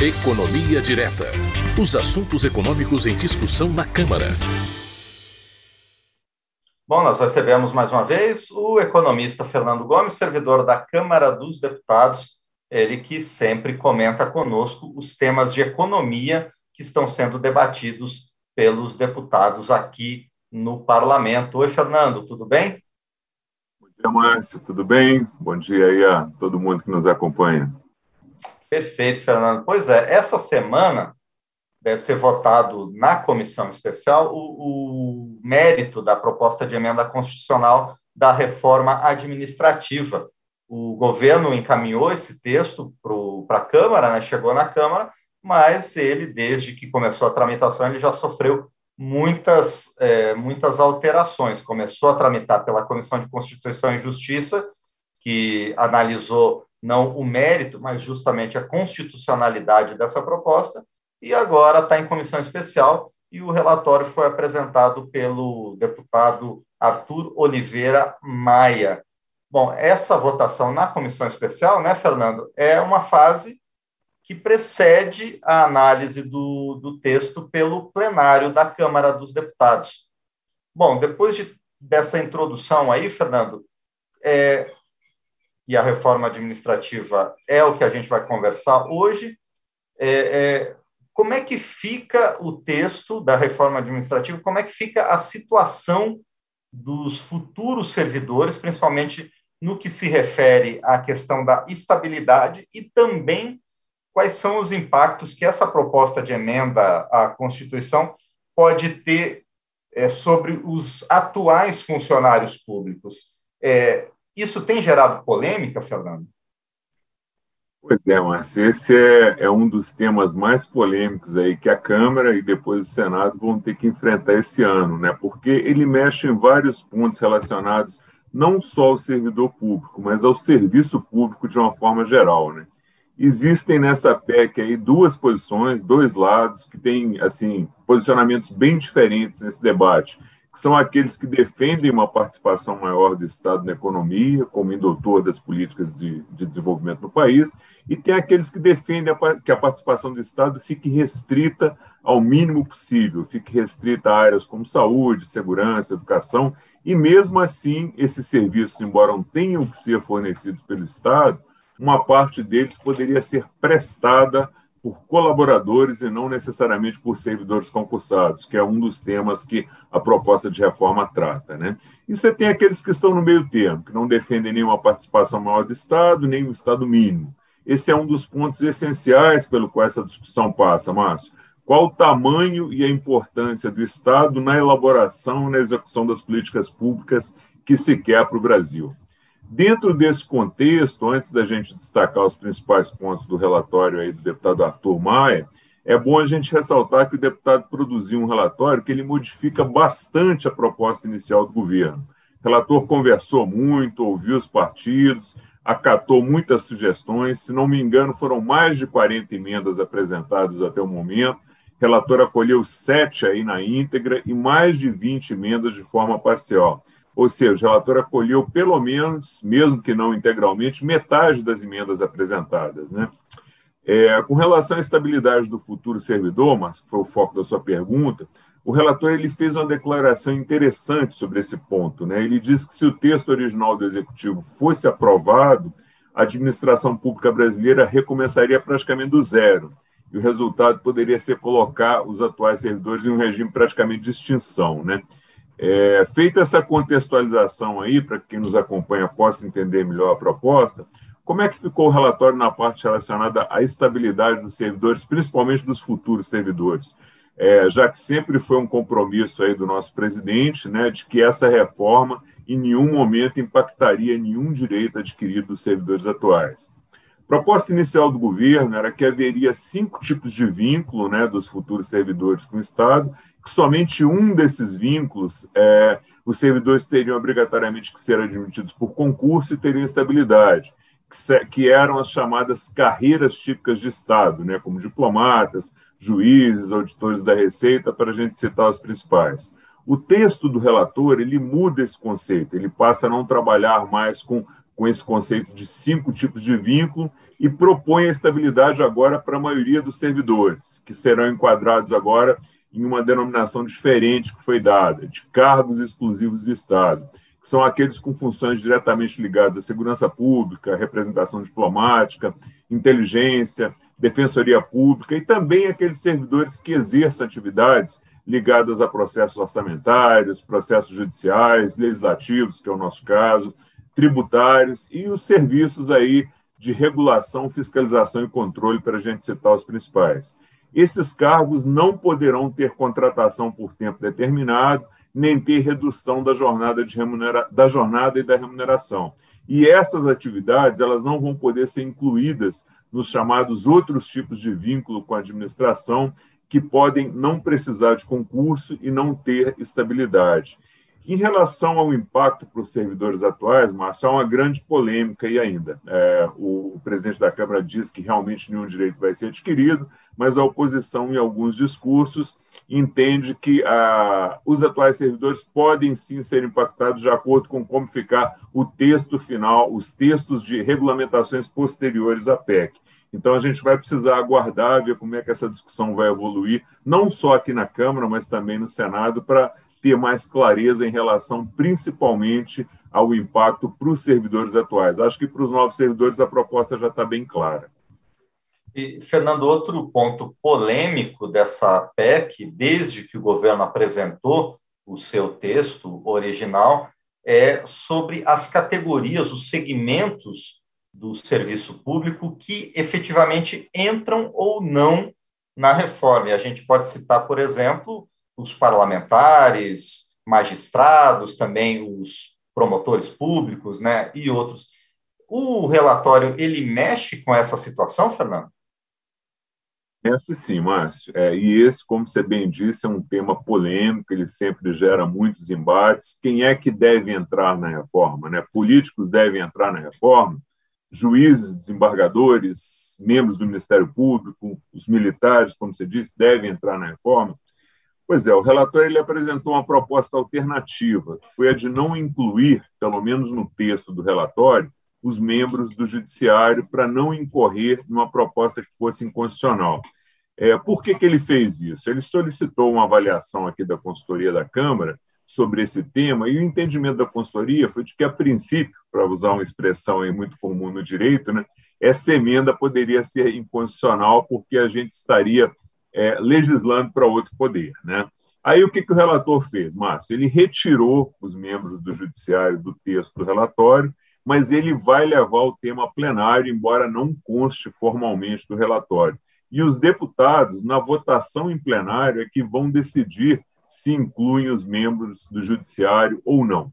Economia Direta. Os assuntos econômicos em discussão na Câmara. Bom, nós recebemos mais uma vez o economista Fernando Gomes, servidor da Câmara dos Deputados, ele que sempre comenta conosco os temas de economia que estão sendo debatidos pelos deputados aqui no parlamento. Oi, Fernando, tudo bem? Bom dia, Márcio, tudo bem? Bom dia aí a todo mundo que nos acompanha. Perfeito, Fernando. Pois é, essa semana deve ser votado na comissão especial o, o mérito da proposta de emenda constitucional da reforma administrativa. O governo encaminhou esse texto para a Câmara, né, chegou na Câmara, mas ele, desde que começou a tramitação, ele já sofreu muitas, é, muitas alterações. Começou a tramitar pela Comissão de Constituição e Justiça, que analisou não o mérito, mas justamente a constitucionalidade dessa proposta, e agora está em comissão especial, e o relatório foi apresentado pelo deputado Arthur Oliveira Maia. Bom, essa votação na comissão especial, né, Fernando, é uma fase que precede a análise do, do texto pelo plenário da Câmara dos Deputados. Bom, depois de, dessa introdução aí, Fernando, é, e a reforma administrativa é o que a gente vai conversar hoje. É, é, como é que fica o texto da reforma administrativa? Como é que fica a situação dos futuros servidores, principalmente no que se refere à questão da estabilidade e também quais são os impactos que essa proposta de emenda à Constituição pode ter é, sobre os atuais funcionários públicos. É, isso tem gerado polêmica, Fernando? Pois é, Márcio, esse é, é, um dos temas mais polêmicos aí que a Câmara e depois o Senado vão ter que enfrentar esse ano, né? Porque ele mexe em vários pontos relacionados não só ao servidor público, mas ao serviço público de uma forma geral, né? Existem nessa PEC aí duas posições, dois lados que têm assim posicionamentos bem diferentes nesse debate são aqueles que defendem uma participação maior do Estado na economia, como indutor das políticas de, de desenvolvimento no país, e tem aqueles que defendem a, que a participação do Estado fique restrita ao mínimo possível, fique restrita a áreas como saúde, segurança, educação, e mesmo assim, esses serviços, embora não tenham que ser fornecidos pelo Estado, uma parte deles poderia ser prestada por colaboradores e não necessariamente por servidores concursados, que é um dos temas que a proposta de reforma trata. Né? E você tem aqueles que estão no meio termo, que não defendem nenhuma participação maior do Estado, nem o Estado mínimo. Esse é um dos pontos essenciais pelo qual essa discussão passa, Márcio. Qual o tamanho e a importância do Estado na elaboração e na execução das políticas públicas que se quer para o Brasil? Dentro desse contexto, antes da gente destacar os principais pontos do relatório aí do deputado Arthur Maia, é bom a gente ressaltar que o deputado produziu um relatório que ele modifica bastante a proposta inicial do governo. O relator conversou muito, ouviu os partidos, acatou muitas sugestões, se não me engano, foram mais de 40 emendas apresentadas até o momento. O relator acolheu sete aí na íntegra e mais de 20 emendas de forma parcial. Ou seja, o relator acolheu pelo menos, mesmo que não integralmente, metade das emendas apresentadas. Né? É, com relação à estabilidade do futuro servidor, mas que foi o foco da sua pergunta, o relator ele fez uma declaração interessante sobre esse ponto. Né? Ele disse que se o texto original do Executivo fosse aprovado, a administração pública brasileira recomeçaria praticamente do zero, e o resultado poderia ser colocar os atuais servidores em um regime praticamente de extinção. Né? É, feita essa contextualização aí, para quem nos acompanha possa entender melhor a proposta, como é que ficou o relatório na parte relacionada à estabilidade dos servidores, principalmente dos futuros servidores? É, já que sempre foi um compromisso aí do nosso presidente, né, de que essa reforma em nenhum momento impactaria nenhum direito adquirido dos servidores atuais. Proposta inicial do governo era que haveria cinco tipos de vínculo né, dos futuros servidores com o Estado, que somente um desses vínculos, é, os servidores teriam obrigatoriamente que ser admitidos por concurso e teriam estabilidade, que, que eram as chamadas carreiras típicas de Estado, né, como diplomatas, juízes, auditores da Receita, para a gente citar os principais. O texto do relator ele muda esse conceito, ele passa a não trabalhar mais com com esse conceito de cinco tipos de vínculo e propõe a estabilidade agora para a maioria dos servidores, que serão enquadrados agora em uma denominação diferente que foi dada, de cargos exclusivos do Estado, que são aqueles com funções diretamente ligadas à segurança pública, representação diplomática, inteligência, defensoria pública e também aqueles servidores que exerçam atividades ligadas a processos orçamentários, processos judiciais, legislativos, que é o nosso caso, tributários e os serviços aí de regulação, fiscalização e controle, para a gente citar os principais. Esses cargos não poderão ter contratação por tempo determinado, nem ter redução da jornada, de remunera... da jornada e da remuneração. E essas atividades elas não vão poder ser incluídas nos chamados outros tipos de vínculo com a administração, que podem não precisar de concurso e não ter estabilidade. Em relação ao impacto para os servidores atuais, Márcio, há uma grande polêmica aí ainda. É, o presidente da Câmara diz que realmente nenhum direito vai ser adquirido, mas a oposição, em alguns discursos, entende que ah, os atuais servidores podem sim ser impactados de acordo com como ficar o texto final, os textos de regulamentações posteriores à PEC. Então, a gente vai precisar aguardar, ver como é que essa discussão vai evoluir, não só aqui na Câmara, mas também no Senado, para ter mais clareza em relação, principalmente, ao impacto para os servidores atuais. Acho que para os novos servidores a proposta já está bem clara. E, Fernando, outro ponto polêmico dessa PEC, desde que o governo apresentou o seu texto original, é sobre as categorias, os segmentos do serviço público que efetivamente entram ou não na reforma. E a gente pode citar, por exemplo, os parlamentares, magistrados, também os promotores públicos, né, e outros. O relatório ele mexe com essa situação, Fernando? Mexe sim, Márcio. É, e esse, como você bem disse, é um tema polêmico, ele sempre gera muitos embates. Quem é que deve entrar na reforma? Né? Políticos devem entrar na reforma? Juízes, desembargadores, membros do Ministério Público, os militares, como você disse, devem entrar na reforma? Pois é, o relator ele apresentou uma proposta alternativa, que foi a de não incluir, pelo menos no texto do relatório, os membros do judiciário para não incorrer numa proposta que fosse inconstitucional. É, por que, que ele fez isso? Ele solicitou uma avaliação aqui da consultoria da Câmara sobre esse tema, e o entendimento da consultoria foi de que, a princípio, para usar uma expressão aí muito comum no direito, né, essa emenda poderia ser inconstitucional porque a gente estaria é, legislando para outro poder. Né? Aí o que, que o relator fez, Márcio? Ele retirou os membros do judiciário do texto do relatório, mas ele vai levar o tema plenário, embora não conste formalmente do relatório. E os deputados, na votação em plenário, é que vão decidir se incluem os membros do judiciário ou não.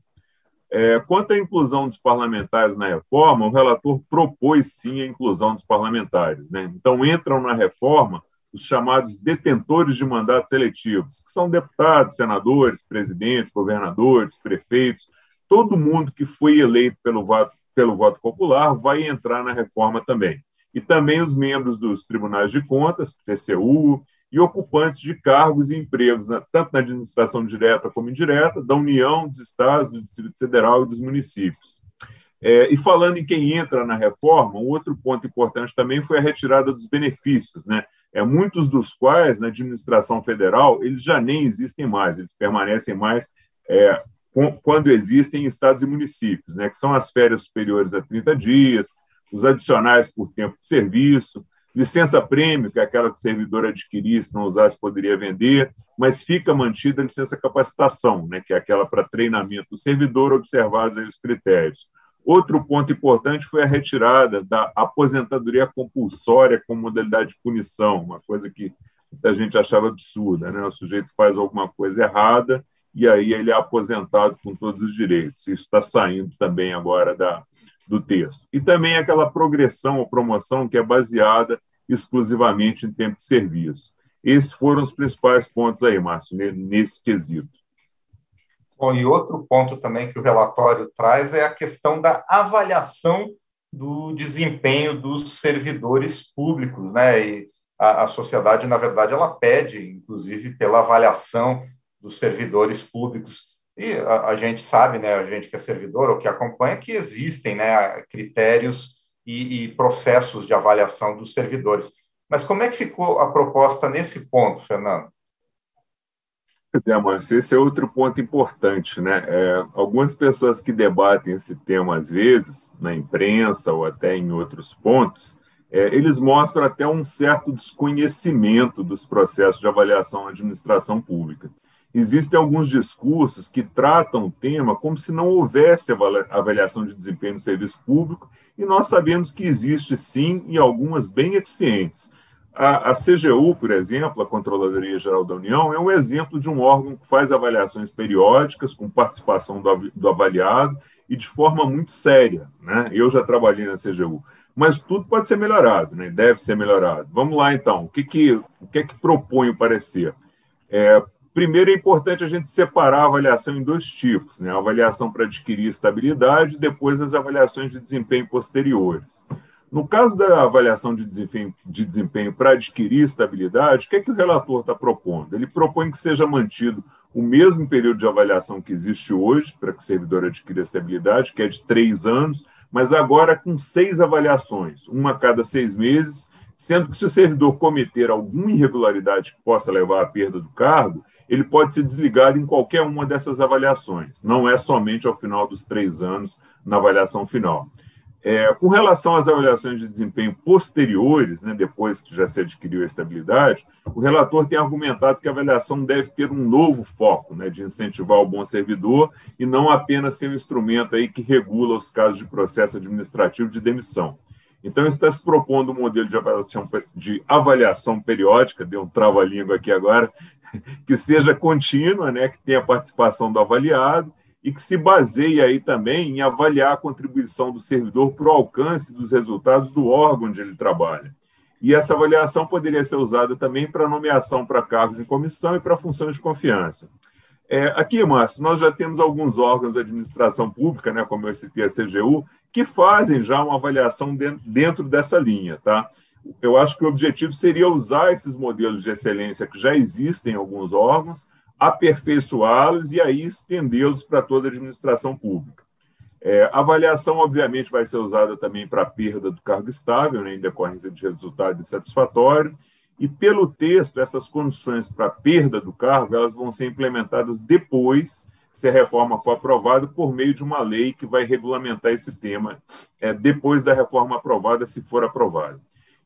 É, quanto à inclusão dos parlamentares na reforma, o relator propôs sim a inclusão dos parlamentares. Né? Então, entram na reforma os chamados detentores de mandatos eletivos, que são deputados, senadores, presidentes, governadores, prefeitos, todo mundo que foi eleito pelo voto, pelo voto popular vai entrar na reforma também. E também os membros dos tribunais de contas, TCU, e ocupantes de cargos e empregos, né, tanto na administração direta como indireta, da União, dos Estados, do Distrito Federal e dos municípios. É, e falando em quem entra na reforma, um outro ponto importante também foi a retirada dos benefícios, né? É, muitos dos quais, na administração federal, eles já nem existem mais, eles permanecem mais é, com, quando existem em estados e municípios, né? Que são as férias superiores a 30 dias, os adicionais por tempo de serviço, licença-prêmio, que é aquela que o servidor adquiria, se não usasse, poderia vender, mas fica mantida a licença-capacitação, né? Que é aquela para treinamento do servidor, observados os critérios Outro ponto importante foi a retirada da aposentadoria compulsória como modalidade de punição, uma coisa que muita gente achava absurda. Né? O sujeito faz alguma coisa errada e aí ele é aposentado com todos os direitos. Isso está saindo também agora da, do texto. E também aquela progressão ou promoção que é baseada exclusivamente em tempo de serviço. Esses foram os principais pontos aí, Márcio, nesse quesito. Bom, e outro ponto também que o relatório traz é a questão da avaliação do desempenho dos servidores públicos, né? E a, a sociedade, na verdade, ela pede, inclusive, pela avaliação dos servidores públicos. E a, a, gente sabe, né, a gente que é servidor ou que acompanha, que existem né, critérios e, e processos de avaliação dos servidores. Mas como é que ficou a proposta nesse ponto, Fernando? Pois é, Márcio, esse é outro ponto importante, né? É, algumas pessoas que debatem esse tema, às vezes, na imprensa ou até em outros pontos, é, eles mostram até um certo desconhecimento dos processos de avaliação na administração pública. Existem alguns discursos que tratam o tema como se não houvesse avaliação de desempenho no serviço público, e nós sabemos que existe sim, e algumas bem eficientes. A, a, CGU, por exemplo, a Controladoria Geral da União, é um exemplo de um órgão que faz avaliações periódicas, com participação do, do avaliado e de forma muito séria. Né? Eu já trabalhei na CGU. Mas tudo pode ser melhorado, né? deve ser melhorado. Vamos lá, então. O que, que, o que é que propõe o parecer? É, primeiro, é importante a gente separar a avaliação em dois tipos: né? a avaliação para adquirir estabilidade e depois as avaliações de desempenho posteriores. No caso da avaliação de desempenho, de desempenho para adquirir estabilidade, o que é que o relator está propondo? Ele propõe que seja mantido o mesmo período de avaliação que existe hoje para que o servidor adquira estabilidade, que é de três anos, mas agora com seis avaliações, uma a cada seis meses, sendo que se o servidor cometer alguma irregularidade que possa levar à perda do cargo, ele pode ser desligado em qualquer uma dessas avaliações, não é somente ao final dos três anos na avaliação final. É, com relação às avaliações de desempenho posteriores, né, depois que já se adquiriu a estabilidade, o relator tem argumentado que a avaliação deve ter um novo foco, né, de incentivar o bom servidor e não apenas ser um instrumento aí que regula os casos de processo administrativo de demissão. Então, está se propondo um modelo de avaliação, de avaliação periódica, deu um trava-língua aqui agora, que seja contínua, né, que tenha a participação do avaliado e que se baseie aí também em avaliar a contribuição do servidor para o alcance dos resultados do órgão onde ele trabalha. E essa avaliação poderia ser usada também para nomeação para cargos em comissão e para funções de confiança. É, aqui, Márcio, nós já temos alguns órgãos da administração pública, né, como eu citei a CGU, que fazem já uma avaliação dentro dessa linha. Tá? Eu acho que o objetivo seria usar esses modelos de excelência que já existem em alguns órgãos aperfeiçoá-los e aí estendê-los para toda a administração pública. É, a avaliação, obviamente, vai ser usada também para a perda do cargo estável, né, em decorrência de resultado insatisfatório, e pelo texto, essas condições para perda do cargo elas vão ser implementadas depois se a reforma for aprovada, por meio de uma lei que vai regulamentar esse tema é, depois da reforma aprovada, se for aprovada.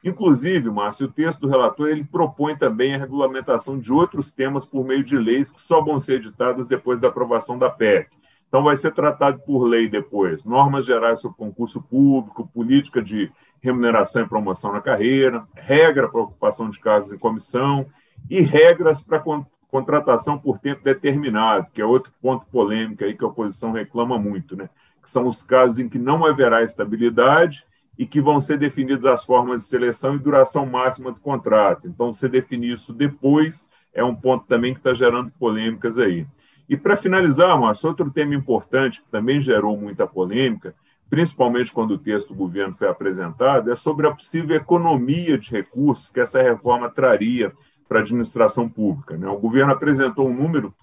Inclusive, Márcio, o texto do relator ele propõe também a regulamentação de outros temas por meio de leis que só vão ser editadas depois da aprovação da PEC. Então, vai ser tratado por lei depois. Normas gerais sobre concurso público, política de remuneração e promoção na carreira, regra para ocupação de cargos em comissão e regras para contratação por tempo determinado, que é outro ponto polêmico aí que a oposição reclama muito, né? Que são os casos em que não haverá estabilidade e que vão ser definidas as formas de seleção e duração máxima do contrato. Então, se definir isso depois é um ponto também que está gerando polêmicas aí. E para finalizar, Márcio, outro tema importante que também gerou muita polêmica, principalmente quando o texto do governo foi apresentado, é sobre a possível economia de recursos que essa reforma traria para a administração pública. Né? O governo apresentou um número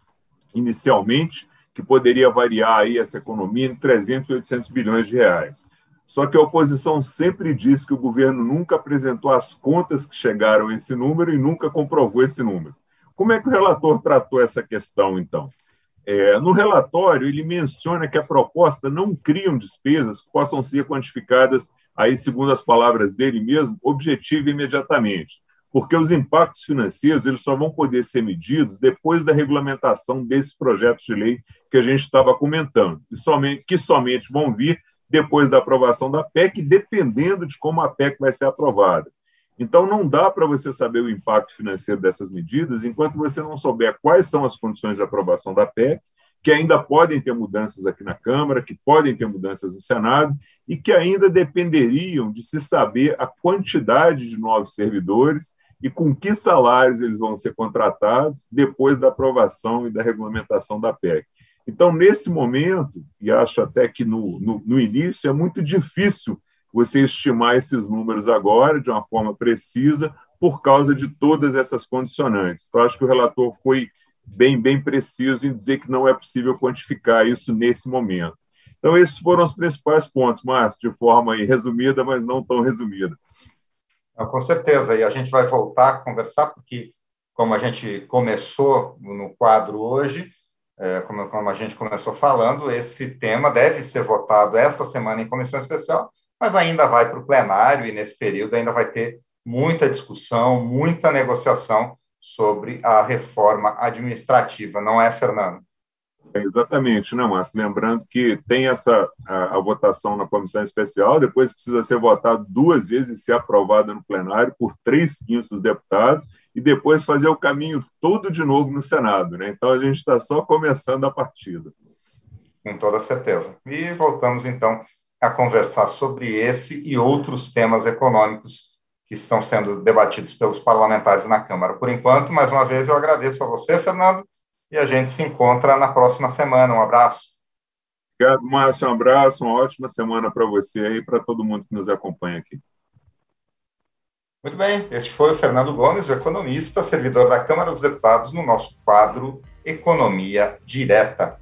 inicialmente que poderia variar aí essa economia em 300 e 800 bilhões de reais. Só que a oposição sempre disse que o governo nunca apresentou as contas que chegaram a esse número e nunca comprovou esse número. Como é que o relator tratou essa questão, então? É, no relatório, ele menciona que a proposta não cria despesas que possam ser quantificadas, aí, segundo as palavras dele mesmo, objetiva imediatamente, porque os impactos financeiros eles só vão poder ser medidos depois da regulamentação desses projetos de lei que a gente estava comentando, e somente, que somente vão vir depois da aprovação da PEC, dependendo de como a PEC vai ser aprovada. Então, não dá para você saber o impacto financeiro dessas medidas enquanto você não souber quais são as condições de aprovação da PEC, que ainda podem ter mudanças aqui na Câmara, que podem ter mudanças no Senado, e que ainda dependeriam de se saber a quantidade de novos servidores e com que salários eles vão ser contratados depois da aprovação e da regulamentação da PEC. Então, nesse momento, e acho até que no, no, no, início, é muito difícil você estimar esses números agora de uma forma precisa por causa de todas essas condicionantes. Então, acho que o relator foi bem, bem preciso em dizer que não é possível quantificar isso nesse momento. Então, esses foram os principais pontos, Márcio, de forma resumida, mas não tão resumida. Com certeza, e a gente vai voltar a conversar, porque, como a gente começou no quadro hoje, é, como, como a gente começou falando, esse tema deve ser votado esta semana em comissão especial, mas ainda vai para o plenário, e nesse período ainda vai ter muita discussão, muita negociação sobre a reforma administrativa, não é, Fernando? É exatamente, né, Márcio? Lembrando que tem essa a, a, votação na comissão especial, depois precisa ser votado duas vezes e ser aprovada no plenário por três quintos dos deputados, e depois fazer o caminho todo de novo no Senado. Né? Então a gente está só começando a partida. Com toda certeza. E voltamos então a conversar sobre esse e outros temas econômicos que estão sendo debatidos pelos parlamentares na Câmara. Por enquanto, mais uma vez, eu agradeço a você, Fernando, e a gente se encontra na próxima semana. Um abraço. Obrigado, Márcio. Um abraço, uma ótima semana para você e para todo mundo que nos acompanha aqui. Muito bem, este foi o Fernando Gomes, o economista, servidor da Câmara dos Deputados, no nosso quadro Economia Direta.